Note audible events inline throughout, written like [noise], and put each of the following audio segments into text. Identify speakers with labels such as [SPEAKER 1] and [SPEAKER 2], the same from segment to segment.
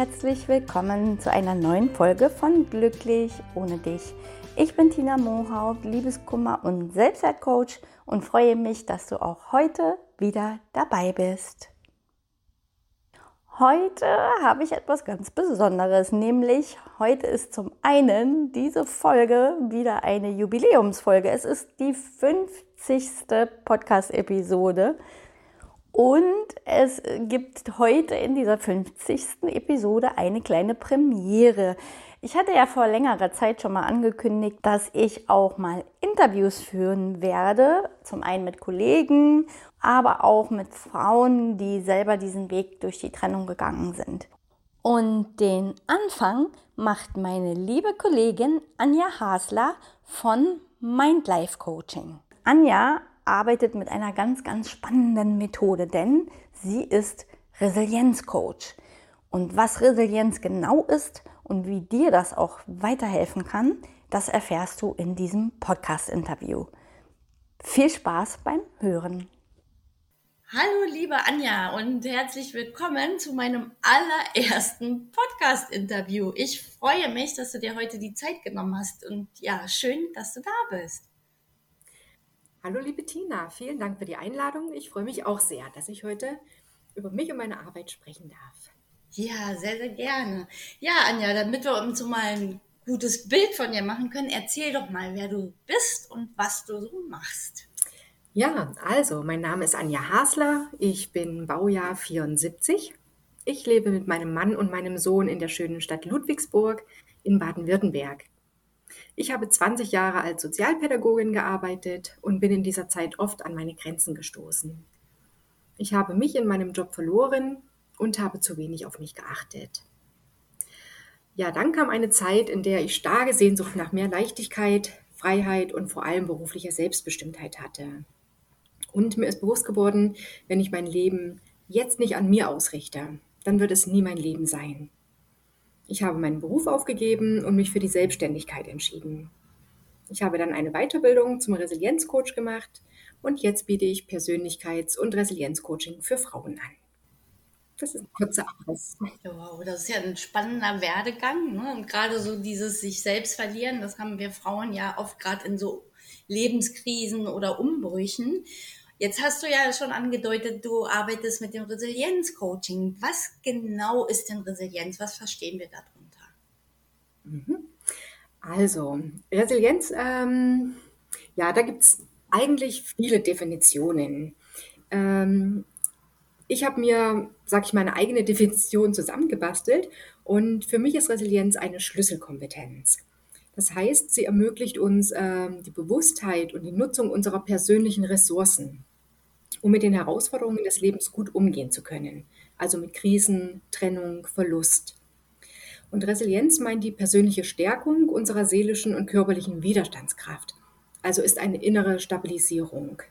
[SPEAKER 1] Herzlich willkommen zu einer neuen Folge von Glücklich ohne dich. Ich bin Tina Mohaupt, Liebeskummer und Selbstwertcoach und freue mich, dass du auch heute wieder dabei bist. Heute habe ich etwas ganz Besonderes, nämlich heute ist zum einen diese Folge wieder eine Jubiläumsfolge. Es ist die 50. Podcast-Episode und es gibt heute in dieser 50. Episode eine kleine Premiere. Ich hatte ja vor längerer Zeit schon mal angekündigt, dass ich auch mal Interviews führen werde. Zum einen mit Kollegen, aber auch mit Frauen, die selber diesen Weg durch die Trennung gegangen sind. Und den Anfang macht meine liebe Kollegin Anja Hasler von Mind Life Coaching. Anja arbeitet mit einer ganz, ganz spannenden Methode, denn sie ist Resilienzcoach. Und was Resilienz genau ist und wie dir das auch weiterhelfen kann, das erfährst du in diesem Podcast-Interview. Viel Spaß beim Hören.
[SPEAKER 2] Hallo liebe Anja und herzlich willkommen zu meinem allerersten Podcast-Interview. Ich freue mich, dass du dir heute die Zeit genommen hast und ja, schön, dass du da bist.
[SPEAKER 3] Hallo liebe Tina, vielen Dank für die Einladung. Ich freue mich auch sehr, dass ich heute über mich und meine Arbeit sprechen darf.
[SPEAKER 2] Ja, sehr, sehr gerne. Ja, Anja, damit wir uns so mal ein gutes Bild von dir machen können, erzähl doch mal, wer du bist und was du so machst.
[SPEAKER 3] Ja, also, mein Name ist Anja Hasler. Ich bin Baujahr 74. Ich lebe mit meinem Mann und meinem Sohn in der schönen Stadt Ludwigsburg in Baden-Württemberg. Ich habe 20 Jahre als Sozialpädagogin gearbeitet und bin in dieser Zeit oft an meine Grenzen gestoßen. Ich habe mich in meinem Job verloren und habe zu wenig auf mich geachtet. Ja, dann kam eine Zeit, in der ich starke Sehnsucht nach mehr Leichtigkeit, Freiheit und vor allem beruflicher Selbstbestimmtheit hatte. Und mir ist bewusst geworden, wenn ich mein Leben jetzt nicht an mir ausrichte, dann wird es nie mein Leben sein. Ich habe meinen Beruf aufgegeben und mich für die Selbstständigkeit entschieden. Ich habe dann eine Weiterbildung zum Resilienzcoach gemacht und jetzt biete ich Persönlichkeits- und Resilienzcoaching für Frauen an.
[SPEAKER 2] Das ist ein kurzer Abriss. Wow, das ist ja ein spannender Werdegang. Ne? Und gerade so dieses sich selbst verlieren, das haben wir Frauen ja oft gerade in so Lebenskrisen oder Umbrüchen. Jetzt hast du ja schon angedeutet, du arbeitest mit dem Resilienzcoaching. Was genau ist denn Resilienz? Was verstehen wir darunter?
[SPEAKER 3] Mhm. Also, Resilienz, ähm, ja, da gibt es eigentlich viele Definitionen. Ähm, ich habe mir, sag ich mal, eine eigene Definition zusammengebastelt und für mich ist Resilienz eine Schlüsselkompetenz. Das heißt, sie ermöglicht uns ähm, die Bewusstheit und die Nutzung unserer persönlichen Ressourcen um mit den Herausforderungen des Lebens gut umgehen zu können. Also mit Krisen, Trennung, Verlust. Und Resilienz meint die persönliche Stärkung unserer seelischen und körperlichen Widerstandskraft. Also ist eine innere Stabilisierung.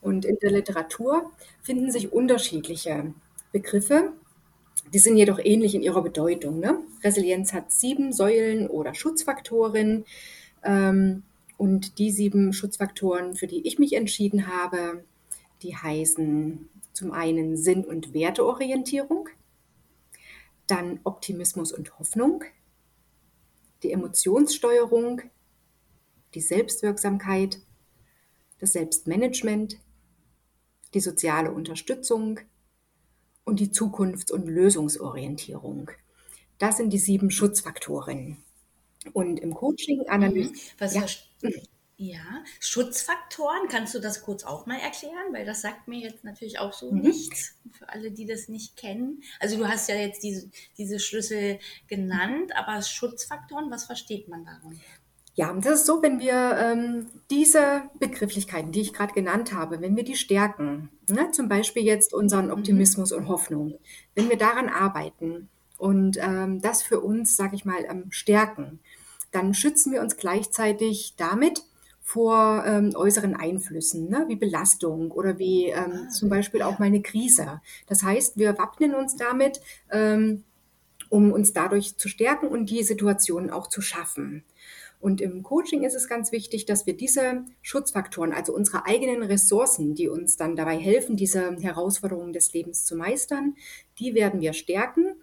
[SPEAKER 3] Und in der Literatur finden sich unterschiedliche Begriffe. Die sind jedoch ähnlich in ihrer Bedeutung. Ne? Resilienz hat sieben Säulen oder Schutzfaktoren. Ähm, und die sieben Schutzfaktoren, für die ich mich entschieden habe, die heißen zum einen Sinn- und Werteorientierung, dann Optimismus und Hoffnung, die Emotionssteuerung, die Selbstwirksamkeit, das Selbstmanagement, die soziale Unterstützung und die Zukunfts- und Lösungsorientierung. Das sind die sieben Schutzfaktoren. Und im Coaching analysieren.
[SPEAKER 2] Mhm. Was, ja. Ja, Schutzfaktoren, kannst du das kurz auch mal erklären? Weil das sagt mir jetzt natürlich auch so mhm. nichts, für alle, die das nicht kennen. Also du hast ja jetzt diese, diese Schlüssel genannt, aber Schutzfaktoren, was versteht man darum?
[SPEAKER 3] Ja, das ist so, wenn wir ähm, diese Begrifflichkeiten, die ich gerade genannt habe, wenn wir die stärken, ne, zum Beispiel jetzt unseren mhm. Optimismus mhm. und Hoffnung, wenn wir daran arbeiten und ähm, das für uns, sage ich mal, ähm, stärken, dann schützen wir uns gleichzeitig damit vor ähm, äußeren Einflüssen, ne, wie Belastung oder wie ähm, ah, zum Beispiel auch mal eine Krise. Das heißt, wir wappnen uns damit, ähm, um uns dadurch zu stärken und die Situation auch zu schaffen. Und im Coaching ist es ganz wichtig, dass wir diese Schutzfaktoren, also unsere eigenen Ressourcen, die uns dann dabei helfen, diese Herausforderungen des Lebens zu meistern, die werden wir stärken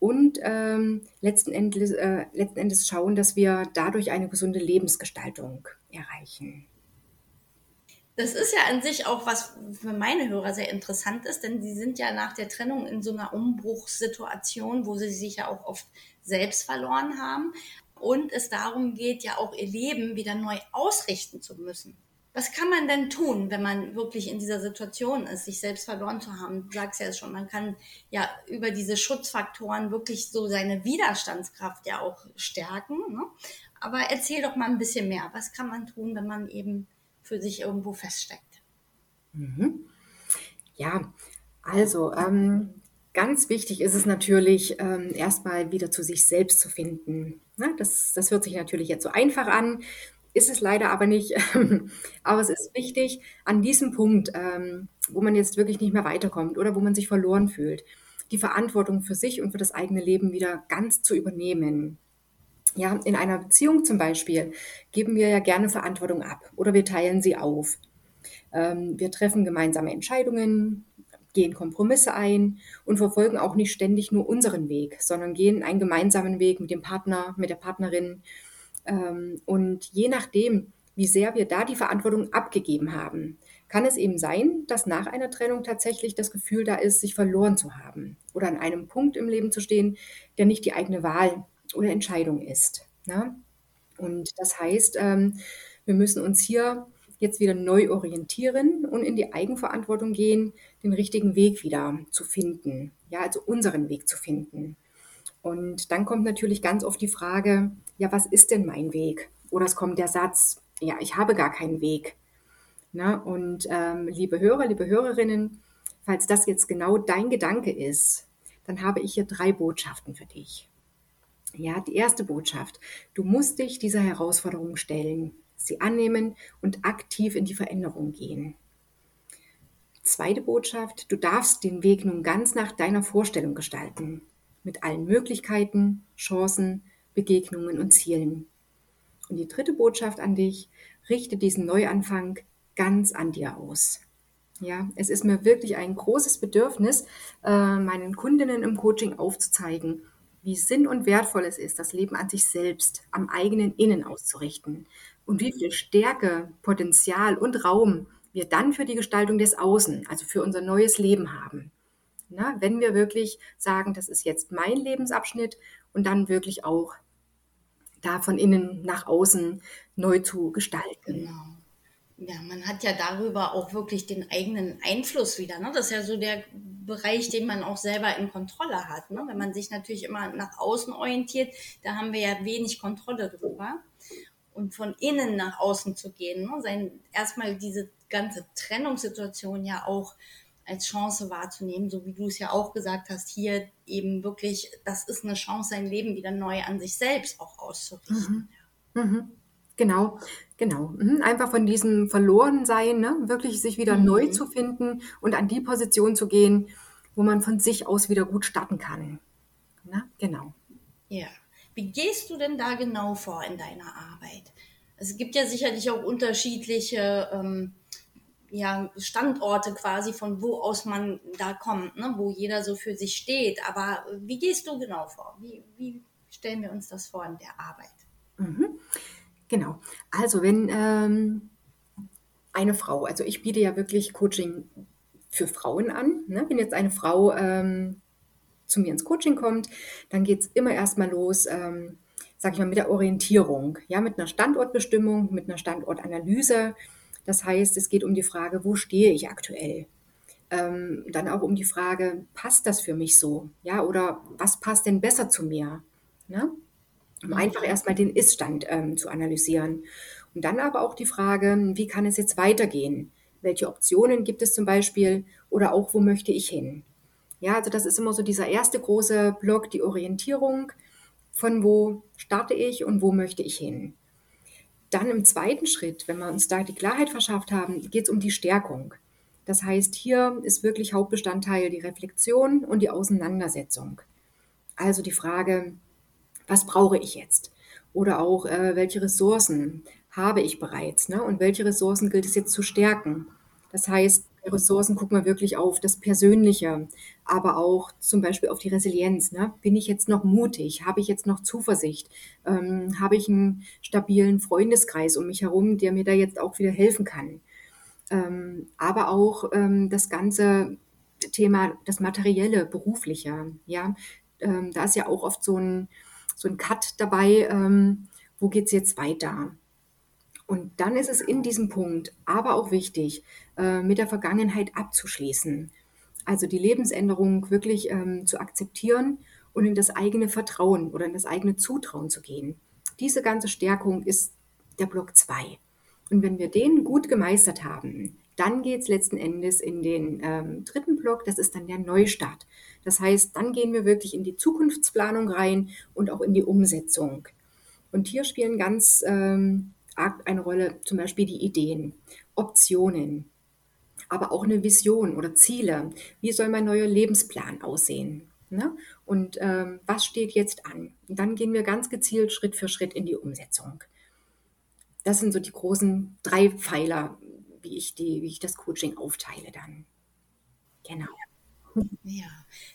[SPEAKER 3] und ähm, letzten, Endes, äh, letzten Endes schauen, dass wir dadurch eine gesunde Lebensgestaltung erreichen.
[SPEAKER 2] Das ist ja an sich auch was für meine Hörer sehr interessant ist, denn sie sind ja nach der Trennung in so einer Umbruchssituation, wo sie sich ja auch oft selbst verloren haben und es darum geht, ja auch ihr Leben wieder neu ausrichten zu müssen. Was kann man denn tun, wenn man wirklich in dieser Situation ist, sich selbst verloren zu haben? Du sagst ja schon, man kann ja über diese Schutzfaktoren wirklich so seine Widerstandskraft ja auch stärken. Ne? Aber erzähl doch mal ein bisschen mehr. Was kann man tun, wenn man eben für sich irgendwo feststeckt?
[SPEAKER 3] Mhm. Ja, also ähm, Ganz wichtig ist es natürlich, ähm, erstmal wieder zu sich selbst zu finden. Ne? Das, das hört sich natürlich jetzt so einfach an, ist es leider aber nicht. aber es ist wichtig, an diesem Punkt, ähm, wo man jetzt wirklich nicht mehr weiterkommt oder wo man sich verloren fühlt, die Verantwortung für sich und für das eigene Leben wieder ganz zu übernehmen. Ja, in einer Beziehung zum Beispiel geben wir ja gerne Verantwortung ab oder wir teilen sie auf. Ähm, wir treffen gemeinsame Entscheidungen, gehen Kompromisse ein und verfolgen auch nicht ständig nur unseren Weg, sondern gehen einen gemeinsamen Weg mit dem Partner, mit der Partnerin. Ähm, und je nachdem, wie sehr wir da die Verantwortung abgegeben haben, kann es eben sein, dass nach einer Trennung tatsächlich das Gefühl da ist, sich verloren zu haben oder an einem Punkt im Leben zu stehen, der nicht die eigene Wahl oder Entscheidung ist. Ne? Und das heißt, ähm, wir müssen uns hier jetzt wieder neu orientieren und in die Eigenverantwortung gehen, den richtigen Weg wieder zu finden. Ja, also unseren Weg zu finden. Und dann kommt natürlich ganz oft die Frage, ja, was ist denn mein Weg? Oder es kommt der Satz, ja, ich habe gar keinen Weg. Na, und ähm, liebe Hörer, liebe Hörerinnen, falls das jetzt genau dein Gedanke ist, dann habe ich hier drei Botschaften für dich. Ja, die erste Botschaft, du musst dich dieser Herausforderung stellen sie annehmen und aktiv in die Veränderung gehen. Zweite Botschaft, du darfst den Weg nun ganz nach deiner Vorstellung gestalten, mit allen Möglichkeiten, Chancen, Begegnungen und Zielen. Und die dritte Botschaft an dich, richte diesen Neuanfang ganz an dir aus. Ja, es ist mir wirklich ein großes Bedürfnis, äh, meinen Kundinnen im Coaching aufzuzeigen, wie sinn- und wertvoll es ist, das Leben an sich selbst, am eigenen Innen auszurichten, und wie viel Stärke, Potenzial und Raum wir dann für die Gestaltung des Außen, also für unser neues Leben haben. Na, wenn wir wirklich sagen, das ist jetzt mein Lebensabschnitt und dann wirklich auch da von innen nach außen neu zu gestalten. Genau.
[SPEAKER 2] Ja, man hat ja darüber auch wirklich den eigenen Einfluss wieder. Ne? Das ist ja so der Bereich, den man auch selber in Kontrolle hat. Ne? Wenn man sich natürlich immer nach außen orientiert, da haben wir ja wenig Kontrolle drüber und von innen nach außen zu gehen. Ne? Sein, erstmal diese ganze Trennungssituation ja auch als Chance wahrzunehmen, so wie du es ja auch gesagt hast, hier eben wirklich, das ist eine Chance, sein Leben wieder neu an sich selbst auch auszurichten.
[SPEAKER 3] Mhm. Mhm. Genau, genau. Mhm. Einfach von diesem Verlorensein, ne? wirklich sich wieder neu mhm. zu finden und an die Position zu gehen, wo man von sich aus wieder gut starten kann. Na, genau.
[SPEAKER 2] Ja. Wie gehst du denn da genau vor in deiner Arbeit? Es gibt ja sicherlich auch unterschiedliche ähm, ja, Standorte quasi, von wo aus man da kommt, ne? wo jeder so für sich steht. Aber wie gehst du genau vor? Wie, wie stellen wir uns das vor in der Arbeit?
[SPEAKER 3] Mhm. Genau. Also wenn ähm, eine Frau, also ich biete ja wirklich Coaching für Frauen an. Ne? Wenn jetzt eine Frau ähm, zu mir ins Coaching kommt, dann geht es immer erstmal los, ähm, sage ich mal, mit der Orientierung, ja, mit einer Standortbestimmung, mit einer Standortanalyse. Das heißt, es geht um die Frage, wo stehe ich aktuell? Ähm, dann auch um die Frage, passt das für mich so? Ja, oder was passt denn besser zu mir? Ne? Um einfach erstmal den Ist-Stand ähm, zu analysieren. Und dann aber auch die Frage, wie kann es jetzt weitergehen? Welche Optionen gibt es zum Beispiel? Oder auch, wo möchte ich hin? Ja, also das ist immer so dieser erste große Block, die Orientierung, von wo starte ich und wo möchte ich hin. Dann im zweiten Schritt, wenn wir uns da die Klarheit verschafft haben, geht es um die Stärkung. Das heißt, hier ist wirklich Hauptbestandteil die Reflexion und die Auseinandersetzung. Also die Frage, was brauche ich jetzt? Oder auch, äh, welche Ressourcen habe ich bereits? Ne? Und welche Ressourcen gilt es jetzt zu stärken? Das heißt, Ressourcen gucken wir wirklich auf das Persönliche, aber auch zum Beispiel auf die Resilienz. Ne? Bin ich jetzt noch mutig? Habe ich jetzt noch Zuversicht? Ähm, habe ich einen stabilen Freundeskreis um mich herum, der mir da jetzt auch wieder helfen kann? Ähm, aber auch ähm, das ganze Thema, das Materielle, Berufliche. Ja, ähm, da ist ja auch oft so ein, so ein Cut dabei. Ähm, wo geht es jetzt weiter? Und dann ist es in diesem Punkt aber auch wichtig, äh, mit der Vergangenheit abzuschließen. Also die Lebensänderung wirklich ähm, zu akzeptieren und in das eigene Vertrauen oder in das eigene Zutrauen zu gehen. Diese ganze Stärkung ist der Block 2. Und wenn wir den gut gemeistert haben, dann geht es letzten Endes in den ähm, dritten Block, das ist dann der Neustart. Das heißt, dann gehen wir wirklich in die Zukunftsplanung rein und auch in die Umsetzung. Und hier spielen ganz ähm, arg eine Rolle zum Beispiel die Ideen, Optionen, aber auch eine Vision oder Ziele. Wie soll mein neuer Lebensplan aussehen? Ne? Und ähm, was steht jetzt an? Und dann gehen wir ganz gezielt Schritt für Schritt in die Umsetzung. Das sind so die großen drei Pfeiler, wie ich, die, wie ich das Coaching aufteile dann. Genau.
[SPEAKER 2] Ja,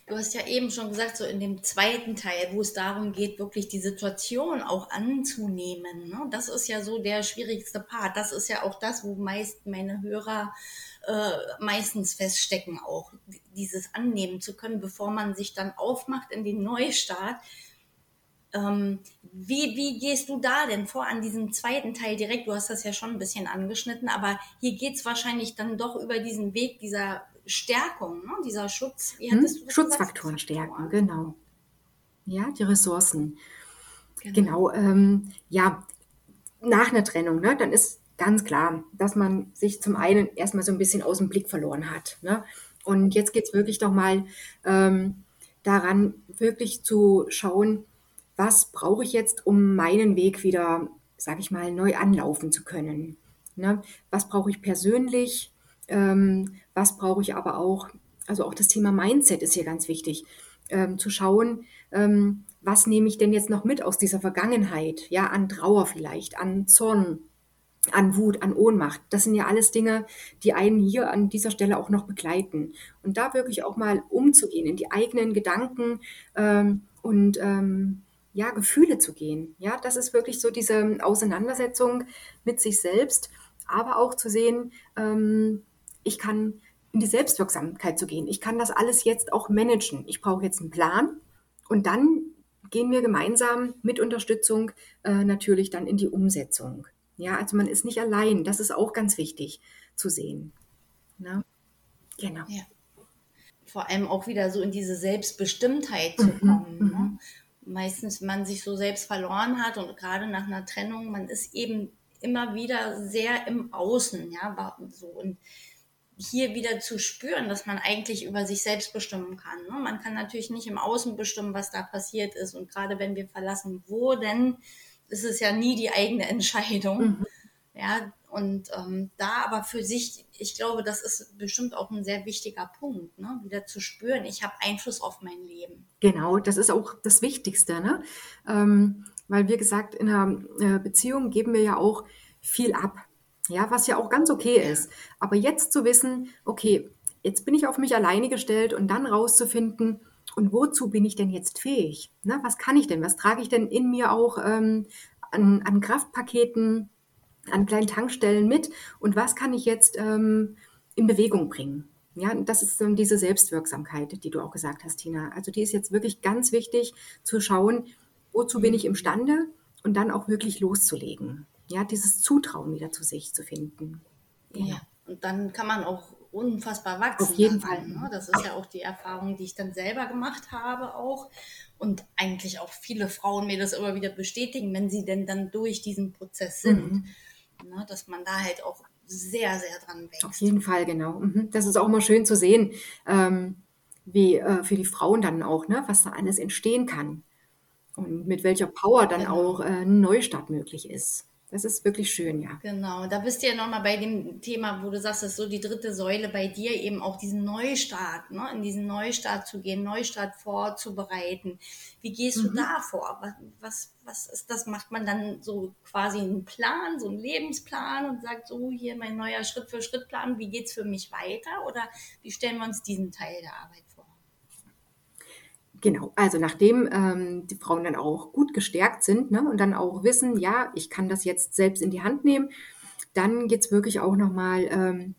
[SPEAKER 2] du hast ja eben schon gesagt, so in dem zweiten Teil, wo es darum geht, wirklich die Situation auch anzunehmen. Ne? Das ist ja so der schwierigste Part. Das ist ja auch das, wo meist meine Hörer äh, meistens feststecken, auch dieses annehmen zu können, bevor man sich dann aufmacht in den Neustart. Ähm, wie, wie gehst du da denn vor an diesem zweiten Teil direkt? Du hast das ja schon ein bisschen angeschnitten, aber hier geht es wahrscheinlich dann doch über diesen Weg dieser Stärkung, ne? dieser Schutz.
[SPEAKER 3] Hm? Schutzfaktoren stärken, genau. Ja, die Ressourcen. Genau, genau ähm, ja, nach einer Trennung, ne, dann ist ganz klar, dass man sich zum einen erstmal so ein bisschen aus dem Blick verloren hat. Ne? Und jetzt geht es wirklich doch mal ähm, daran, wirklich zu schauen, was brauche ich jetzt, um meinen Weg wieder, sage ich mal, neu anlaufen zu können. Ne? Was brauche ich persönlich? Ähm, was brauche ich aber auch? Also auch das Thema Mindset ist hier ganz wichtig, ähm, zu schauen, ähm, was nehme ich denn jetzt noch mit aus dieser Vergangenheit? Ja, an Trauer vielleicht, an Zorn, an Wut, an Ohnmacht. Das sind ja alles Dinge, die einen hier an dieser Stelle auch noch begleiten. Und da wirklich auch mal umzugehen, in die eigenen Gedanken ähm, und ähm, ja, Gefühle zu gehen. Ja, das ist wirklich so diese Auseinandersetzung mit sich selbst, aber auch zu sehen, ähm, ich kann in die Selbstwirksamkeit zu gehen. Ich kann das alles jetzt auch managen. Ich brauche jetzt einen Plan und dann gehen wir gemeinsam mit Unterstützung äh, natürlich dann in die Umsetzung. Ja, also man ist nicht allein. Das ist auch ganz wichtig zu sehen.
[SPEAKER 2] Ne? Genau. Ja. Vor allem auch wieder so in diese Selbstbestimmtheit zu mhm, kommen. Mhm, ne? Meistens, wenn man sich so selbst verloren hat und gerade nach einer Trennung, man ist eben immer wieder sehr im Außen, ja, so und hier wieder zu spüren, dass man eigentlich über sich selbst bestimmen kann. Ne? Man kann natürlich nicht im Außen bestimmen, was da passiert ist. Und gerade wenn wir verlassen wurden, ist es ja nie die eigene Entscheidung. Mhm. Ja, und ähm, da aber für sich, ich glaube, das ist bestimmt auch ein sehr wichtiger Punkt, ne? wieder zu spüren, ich habe Einfluss auf mein Leben.
[SPEAKER 3] Genau, das ist auch das Wichtigste, ne? Ähm, weil wie gesagt, in einer äh, Beziehung geben wir ja auch viel ab. Ja, was ja auch ganz okay ist. Aber jetzt zu wissen, okay, jetzt bin ich auf mich alleine gestellt und dann rauszufinden, und wozu bin ich denn jetzt fähig? Ne? Was kann ich denn? Was trage ich denn in mir auch ähm, an, an, Kraftpaketen, an kleinen Tankstellen mit? Und was kann ich jetzt ähm, in Bewegung bringen? Ja, das ist dann diese Selbstwirksamkeit, die du auch gesagt hast, Tina. Also die ist jetzt wirklich ganz wichtig zu schauen, wozu bin ich imstande und dann auch wirklich loszulegen ja, dieses Zutrauen wieder zu sich zu finden.
[SPEAKER 2] Genau. Ja, und dann kann man auch unfassbar wachsen.
[SPEAKER 3] Auf jeden Fall.
[SPEAKER 2] Ne? Das ist ja auch die Erfahrung, die ich dann selber gemacht habe auch. Und eigentlich auch viele Frauen mir das immer wieder bestätigen, wenn sie denn dann durch diesen Prozess sind. Mhm. Ne? Dass man da halt auch sehr, sehr dran wächst.
[SPEAKER 3] Auf jeden Fall, genau. Mhm. Das ist auch mal schön zu sehen. Ähm, wie äh, für die Frauen dann auch, ne, was da alles entstehen kann und mit welcher Power dann genau. auch äh, ein Neustart möglich ist. Das ist wirklich schön, ja.
[SPEAKER 2] Genau, da bist du ja nochmal bei dem Thema, wo du sagst, das ist so die dritte Säule bei dir, eben auch diesen Neustart, ne? in diesen Neustart zu gehen, Neustart vorzubereiten. Wie gehst mhm. du da vor? Was, was, was ist das? Macht man dann so quasi einen Plan, so einen Lebensplan und sagt so, hier mein neuer Schritt-für-Schritt-Plan, wie geht es für mich weiter? Oder wie stellen wir uns diesen Teil der Arbeit vor?
[SPEAKER 3] Genau, also nachdem ähm, die Frauen dann auch gut gestärkt sind ne, und dann auch wissen, ja, ich kann das jetzt selbst in die Hand nehmen, dann geht es wirklich auch nochmal, ähm,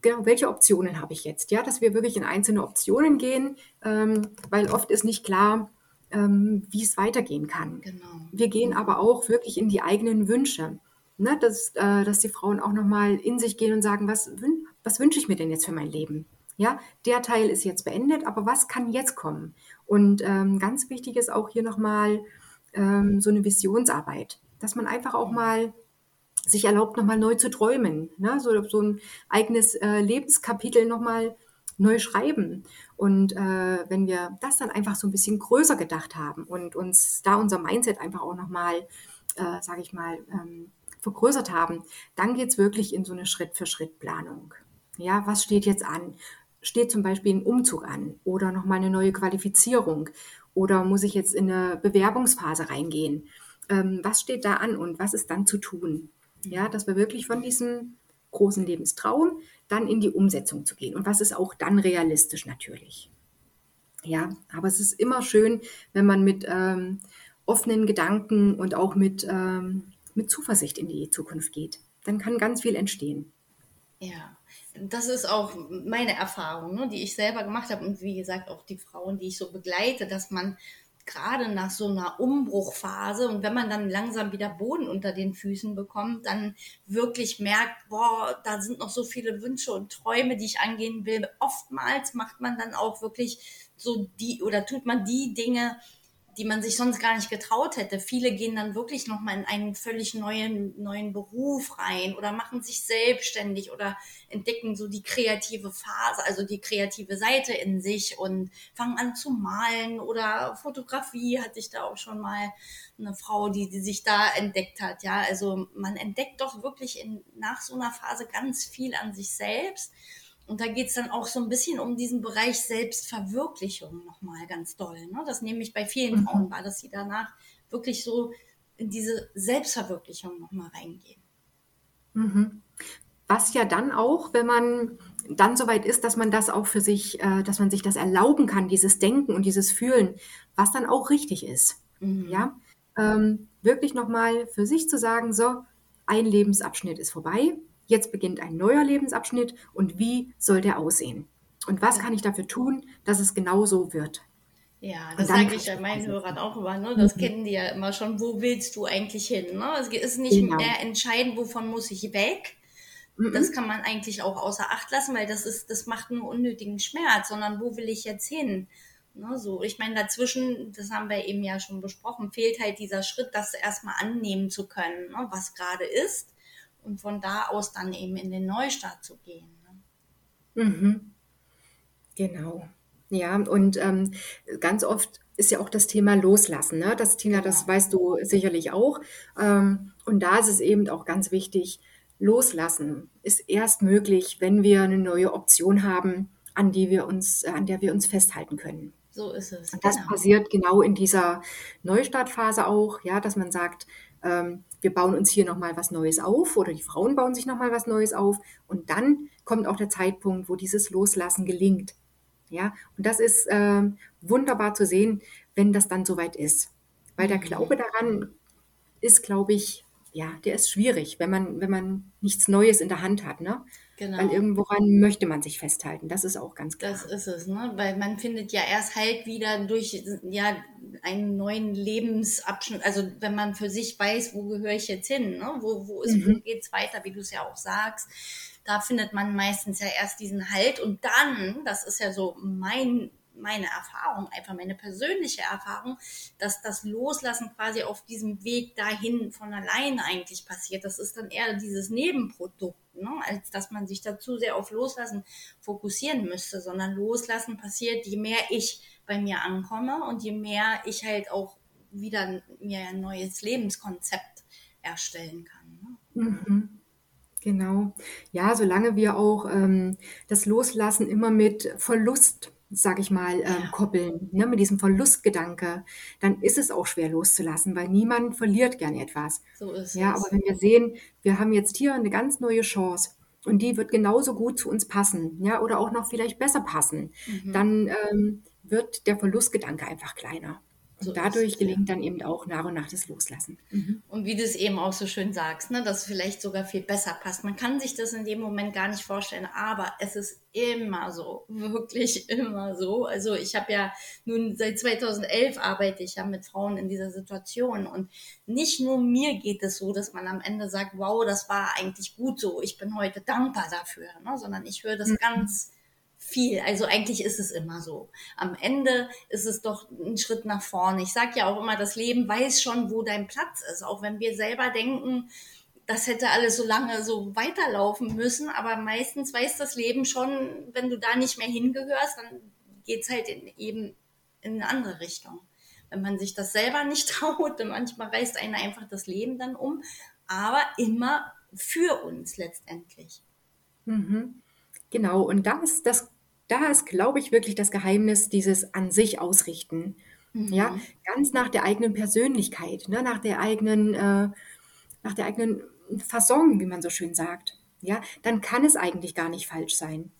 [SPEAKER 3] genau, welche Optionen habe ich jetzt? Ja, dass wir wirklich in einzelne Optionen gehen, ähm, weil oft ist nicht klar, ähm, wie es weitergehen kann. Genau. Wir gehen aber auch wirklich in die eigenen Wünsche. Ne, dass, äh, dass die Frauen auch nochmal in sich gehen und sagen, was, was wünsche ich mir denn jetzt für mein Leben? Ja, der Teil ist jetzt beendet, aber was kann jetzt kommen? Und ähm, ganz wichtig ist auch hier nochmal ähm, so eine Visionsarbeit, dass man einfach auch mal sich erlaubt, nochmal neu zu träumen, ne? so, so ein eigenes äh, Lebenskapitel nochmal neu schreiben. Und äh, wenn wir das dann einfach so ein bisschen größer gedacht haben und uns da unser Mindset einfach auch nochmal, äh, sage ich mal, ähm, vergrößert haben, dann geht es wirklich in so eine Schritt-für-Schritt-Planung. Ja, was steht jetzt an? Steht zum Beispiel ein Umzug an oder nochmal eine neue Qualifizierung oder muss ich jetzt in eine Bewerbungsphase reingehen? Ähm, was steht da an und was ist dann zu tun? Ja, dass wir wirklich von diesem großen Lebenstraum dann in die Umsetzung zu gehen. Und was ist auch dann realistisch natürlich? Ja, aber es ist immer schön, wenn man mit ähm, offenen Gedanken und auch mit, ähm, mit Zuversicht in die Zukunft geht. Dann kann ganz viel entstehen.
[SPEAKER 2] Ja, das ist auch meine Erfahrung, ne, die ich selber gemacht habe und wie gesagt auch die Frauen, die ich so begleite, dass man gerade nach so einer Umbruchphase und wenn man dann langsam wieder Boden unter den Füßen bekommt, dann wirklich merkt, boah, da sind noch so viele Wünsche und Träume, die ich angehen will. Oftmals macht man dann auch wirklich so die oder tut man die Dinge, die man sich sonst gar nicht getraut hätte. Viele gehen dann wirklich nochmal in einen völlig neuen, neuen Beruf rein oder machen sich selbstständig oder entdecken so die kreative Phase, also die kreative Seite in sich und fangen an zu malen oder Fotografie hatte ich da auch schon mal eine Frau, die, die sich da entdeckt hat. Ja, also man entdeckt doch wirklich in, nach so einer Phase ganz viel an sich selbst und da geht es dann auch so ein bisschen um diesen Bereich Selbstverwirklichung nochmal ganz doll. Ne? Das nehme ich bei vielen mhm. Frauen wahr, dass sie danach wirklich so in diese Selbstverwirklichung nochmal reingehen.
[SPEAKER 3] Mhm. Was ja dann auch, wenn man dann soweit ist, dass man das auch für sich, äh, dass man sich das erlauben kann, dieses Denken und dieses Fühlen, was dann auch richtig ist. Mhm. Ja, ähm, wirklich nochmal für sich zu sagen, so, ein Lebensabschnitt ist vorbei, jetzt beginnt ein neuer Lebensabschnitt und wie soll der aussehen? Und was kann ich dafür tun, dass es genau so wird?
[SPEAKER 2] Ja, das sage ich ja meinen Hörern auch immer, ne? Das mhm. kennen die ja immer schon. Wo willst du eigentlich hin? Ne? Es ist nicht genau. mehr entscheidend, wovon muss ich weg. Mhm. Das kann man eigentlich auch außer Acht lassen, weil das ist, das macht einen unnötigen Schmerz, sondern wo will ich jetzt hin? Ne, so, ich meine, dazwischen, das haben wir eben ja schon besprochen, fehlt halt dieser Schritt, das erstmal annehmen zu können, ne, was gerade ist und von da aus dann eben in den Neustart zu gehen.
[SPEAKER 3] Ne? Mhm. Genau. Ja, und ähm, ganz oft ist ja auch das Thema Loslassen. Ne? Das, Tina, genau. das weißt du sicherlich auch. Ähm, und da ist es eben auch ganz wichtig, Loslassen ist erst möglich, wenn wir eine neue Option haben, an die wir uns, an der wir uns festhalten können.
[SPEAKER 2] So ist es.
[SPEAKER 3] Und das genau. passiert genau in dieser Neustartphase auch, ja, dass man sagt, ähm, wir bauen uns hier nochmal was Neues auf oder die Frauen bauen sich nochmal was Neues auf und dann kommt auch der Zeitpunkt, wo dieses Loslassen gelingt. Ja, und das ist äh, wunderbar zu sehen, wenn das dann soweit ist. Weil der mhm. Glaube daran ist, glaube ich, ja, der ist schwierig, wenn man, wenn man nichts Neues in der Hand hat, ne? Genau. Weil irgendworan möchte man sich festhalten. Das ist auch ganz klar.
[SPEAKER 2] Das ist es, ne? Weil man findet ja erst halt wieder durch ja einen neuen Lebensabschnitt, also wenn man für sich weiß, wo gehöre ich jetzt hin, ne? Wo, wo, ist, mhm. wo geht's weiter, wie du es ja auch sagst. Da findet man meistens ja erst diesen Halt und dann, das ist ja so mein meine Erfahrung, einfach meine persönliche Erfahrung, dass das Loslassen quasi auf diesem Weg dahin von alleine eigentlich passiert. Das ist dann eher dieses Nebenprodukt, ne? als dass man sich dazu sehr auf Loslassen fokussieren müsste, sondern Loslassen passiert, je mehr ich bei mir ankomme und je mehr ich halt auch wieder mir ein neues Lebenskonzept erstellen kann. Ne? Mhm.
[SPEAKER 3] Genau. Ja, solange wir auch ähm, das Loslassen immer mit Verlust, sag ich mal, ähm, ja. koppeln, ne, mit diesem Verlustgedanke, dann ist es auch schwer loszulassen, weil niemand verliert gern etwas. So ist ja, es. aber wenn wir sehen, wir haben jetzt hier eine ganz neue Chance und die wird genauso gut zu uns passen, ja, oder auch noch vielleicht besser passen, mhm. dann ähm, wird der Verlustgedanke einfach kleiner. So dadurch gelingt dann eben auch nach und nach das Loslassen.
[SPEAKER 2] Mhm. Und wie du es eben auch so schön sagst, ne, dass es vielleicht sogar viel besser passt. Man kann sich das in dem Moment gar nicht vorstellen, aber es ist immer so, wirklich [laughs] immer so. Also ich habe ja nun seit 2011 arbeite ich ja mit Frauen in dieser Situation und nicht nur mir geht es so, dass man am Ende sagt, wow, das war eigentlich gut so, ich bin heute dankbar dafür, ne, sondern ich höre das mhm. ganz viel. Also eigentlich ist es immer so. Am Ende ist es doch ein Schritt nach vorne. Ich sage ja auch immer, das Leben weiß schon, wo dein Platz ist. Auch wenn wir selber denken, das hätte alles so lange so weiterlaufen müssen. Aber meistens weiß das Leben schon, wenn du da nicht mehr hingehörst, dann geht's halt in, eben in eine andere Richtung. Wenn man sich das selber nicht [laughs] traut, dann manchmal reißt einen einfach das Leben dann um. Aber immer für uns letztendlich.
[SPEAKER 3] Mhm. Genau, und da ist das, da ist, glaube ich, wirklich das Geheimnis dieses an sich ausrichten. Mhm. Ja, ganz nach der eigenen Persönlichkeit, ne, nach der eigenen, äh, nach der eigenen Fasson, wie man so schön sagt. Ja, dann kann es eigentlich gar nicht falsch sein,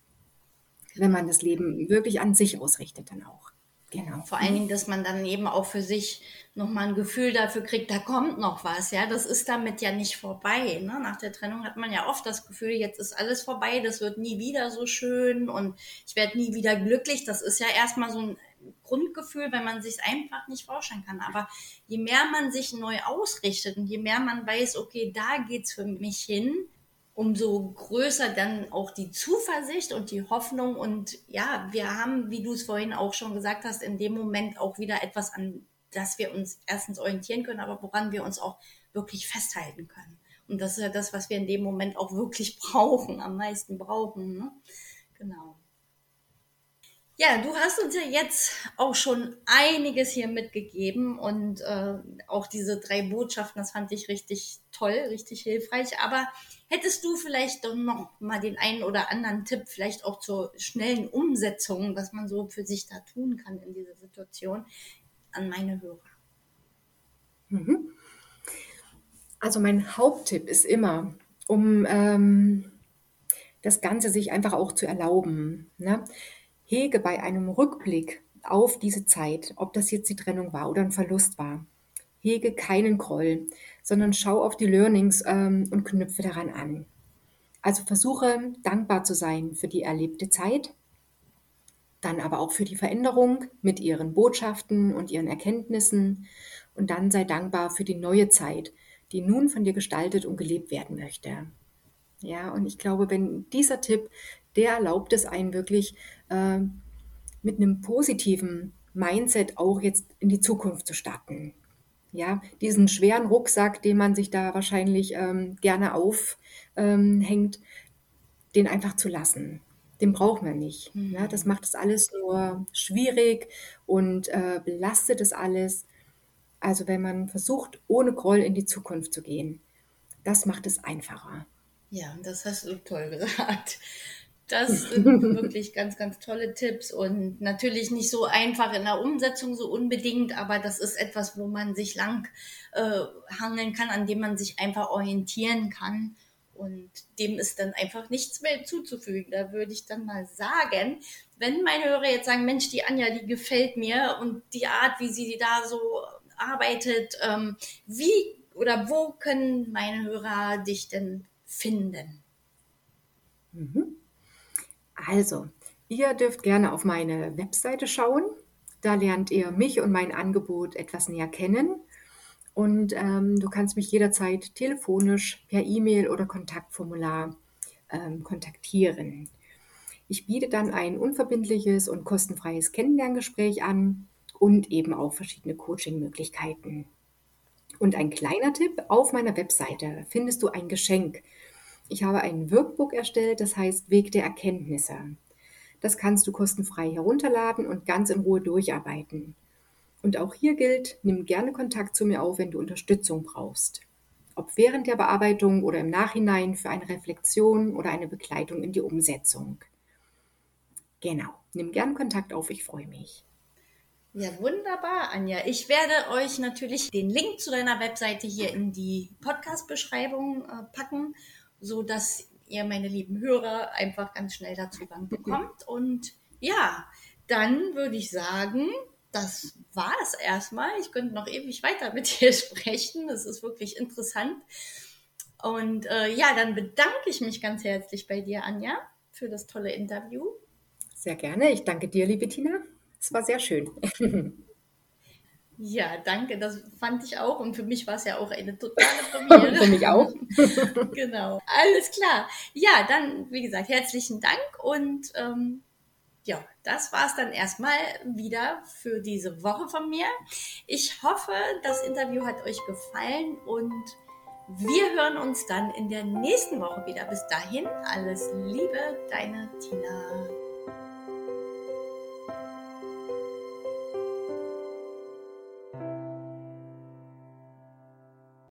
[SPEAKER 3] wenn man das Leben wirklich an sich ausrichtet dann auch.
[SPEAKER 2] Genau. Vor allen Dingen, dass man dann eben auch für sich nochmal ein Gefühl dafür kriegt, da kommt noch was, ja. Das ist damit ja nicht vorbei. Ne? Nach der Trennung hat man ja oft das Gefühl, jetzt ist alles vorbei, das wird nie wieder so schön und ich werde nie wieder glücklich. Das ist ja erstmal so ein Grundgefühl, wenn man sich einfach nicht vorstellen kann. Aber je mehr man sich neu ausrichtet und je mehr man weiß, okay, da geht's für mich hin, umso größer dann auch die Zuversicht und die Hoffnung. Und ja, wir haben, wie du es vorhin auch schon gesagt hast, in dem Moment auch wieder etwas, an das wir uns erstens orientieren können, aber woran wir uns auch wirklich festhalten können. Und das ist ja das, was wir in dem Moment auch wirklich [laughs] brauchen, am meisten brauchen. Ne? Genau. Ja, du hast uns ja jetzt auch schon einiges hier mitgegeben und äh, auch diese drei Botschaften, das fand ich richtig toll, richtig hilfreich. Aber hättest du vielleicht doch noch mal den einen oder anderen Tipp, vielleicht auch zur schnellen Umsetzung, was man so für sich da tun kann in dieser Situation, an meine Hörer?
[SPEAKER 3] Mhm. Also mein Haupttipp ist immer, um ähm, das Ganze sich einfach auch zu erlauben. Ne? Hege bei einem Rückblick auf diese Zeit, ob das jetzt die Trennung war oder ein Verlust war, hege keinen Groll, sondern schau auf die Learnings ähm, und knüpfe daran an. Also versuche dankbar zu sein für die erlebte Zeit, dann aber auch für die Veränderung mit ihren Botschaften und ihren Erkenntnissen und dann sei dankbar für die neue Zeit, die nun von dir gestaltet und gelebt werden möchte. Ja, und ich glaube, wenn dieser Tipp der erlaubt es einem wirklich äh, mit einem positiven Mindset auch jetzt in die Zukunft zu starten. Ja, diesen schweren Rucksack, den man sich da wahrscheinlich ähm, gerne aufhängt, ähm, den einfach zu lassen. Den braucht man nicht. Mhm. Ja, das macht es alles nur schwierig und äh, belastet es alles. Also wenn man versucht, ohne Groll in die Zukunft zu gehen, das macht es einfacher.
[SPEAKER 2] Ja, das hast du toll gesagt. Das sind [laughs] wirklich ganz, ganz tolle Tipps und natürlich nicht so einfach in der Umsetzung so unbedingt, aber das ist etwas, wo man sich lang äh, hangeln kann, an dem man sich einfach orientieren kann. Und dem ist dann einfach nichts mehr zuzufügen. Da würde ich dann mal sagen, wenn meine Hörer jetzt sagen, Mensch, die Anja, die gefällt mir und die Art, wie sie da so arbeitet, ähm, wie oder wo können meine Hörer dich denn finden?
[SPEAKER 3] Mhm. Also, ihr dürft gerne auf meine Webseite schauen. Da lernt ihr mich und mein Angebot etwas näher kennen. Und ähm, du kannst mich jederzeit telefonisch, per E-Mail oder Kontaktformular ähm, kontaktieren. Ich biete dann ein unverbindliches und kostenfreies Kennenlerngespräch an und eben auch verschiedene Coaching-Möglichkeiten. Und ein kleiner Tipp, auf meiner Webseite findest du ein Geschenk. Ich habe ein Workbook erstellt, das heißt Weg der Erkenntnisse. Das kannst du kostenfrei herunterladen und ganz in Ruhe durcharbeiten. Und auch hier gilt, nimm gerne Kontakt zu mir auf, wenn du Unterstützung brauchst. Ob während der Bearbeitung oder im Nachhinein für eine Reflexion oder eine Begleitung in die Umsetzung. Genau, nimm gerne Kontakt auf, ich freue mich.
[SPEAKER 2] Ja, wunderbar, Anja. Ich werde euch natürlich den Link zu deiner Webseite hier in die Podcast-Beschreibung äh, packen, so dass ihr, meine lieben Hörer, einfach ganz schnell da Zugang bekommt. Und ja, dann würde ich sagen, das war es erstmal. Ich könnte noch ewig weiter mit [laughs] dir sprechen. Das ist wirklich interessant. Und äh, ja, dann bedanke ich mich ganz herzlich bei dir, Anja, für das tolle Interview.
[SPEAKER 3] Sehr gerne. Ich danke dir, liebe Tina. Es war sehr schön. [laughs]
[SPEAKER 2] Ja, danke. Das fand ich auch. Und für mich war es ja auch eine totale [laughs] Premiere.
[SPEAKER 3] für mich auch. [laughs] [laughs]
[SPEAKER 2] genau. Alles klar. Ja, dann, wie gesagt, herzlichen Dank. Und ähm, ja, das war es dann erstmal wieder für diese Woche von mir. Ich hoffe, das Interview hat euch gefallen und wir hören uns dann in der nächsten Woche wieder. Bis dahin, alles Liebe, deine Tina.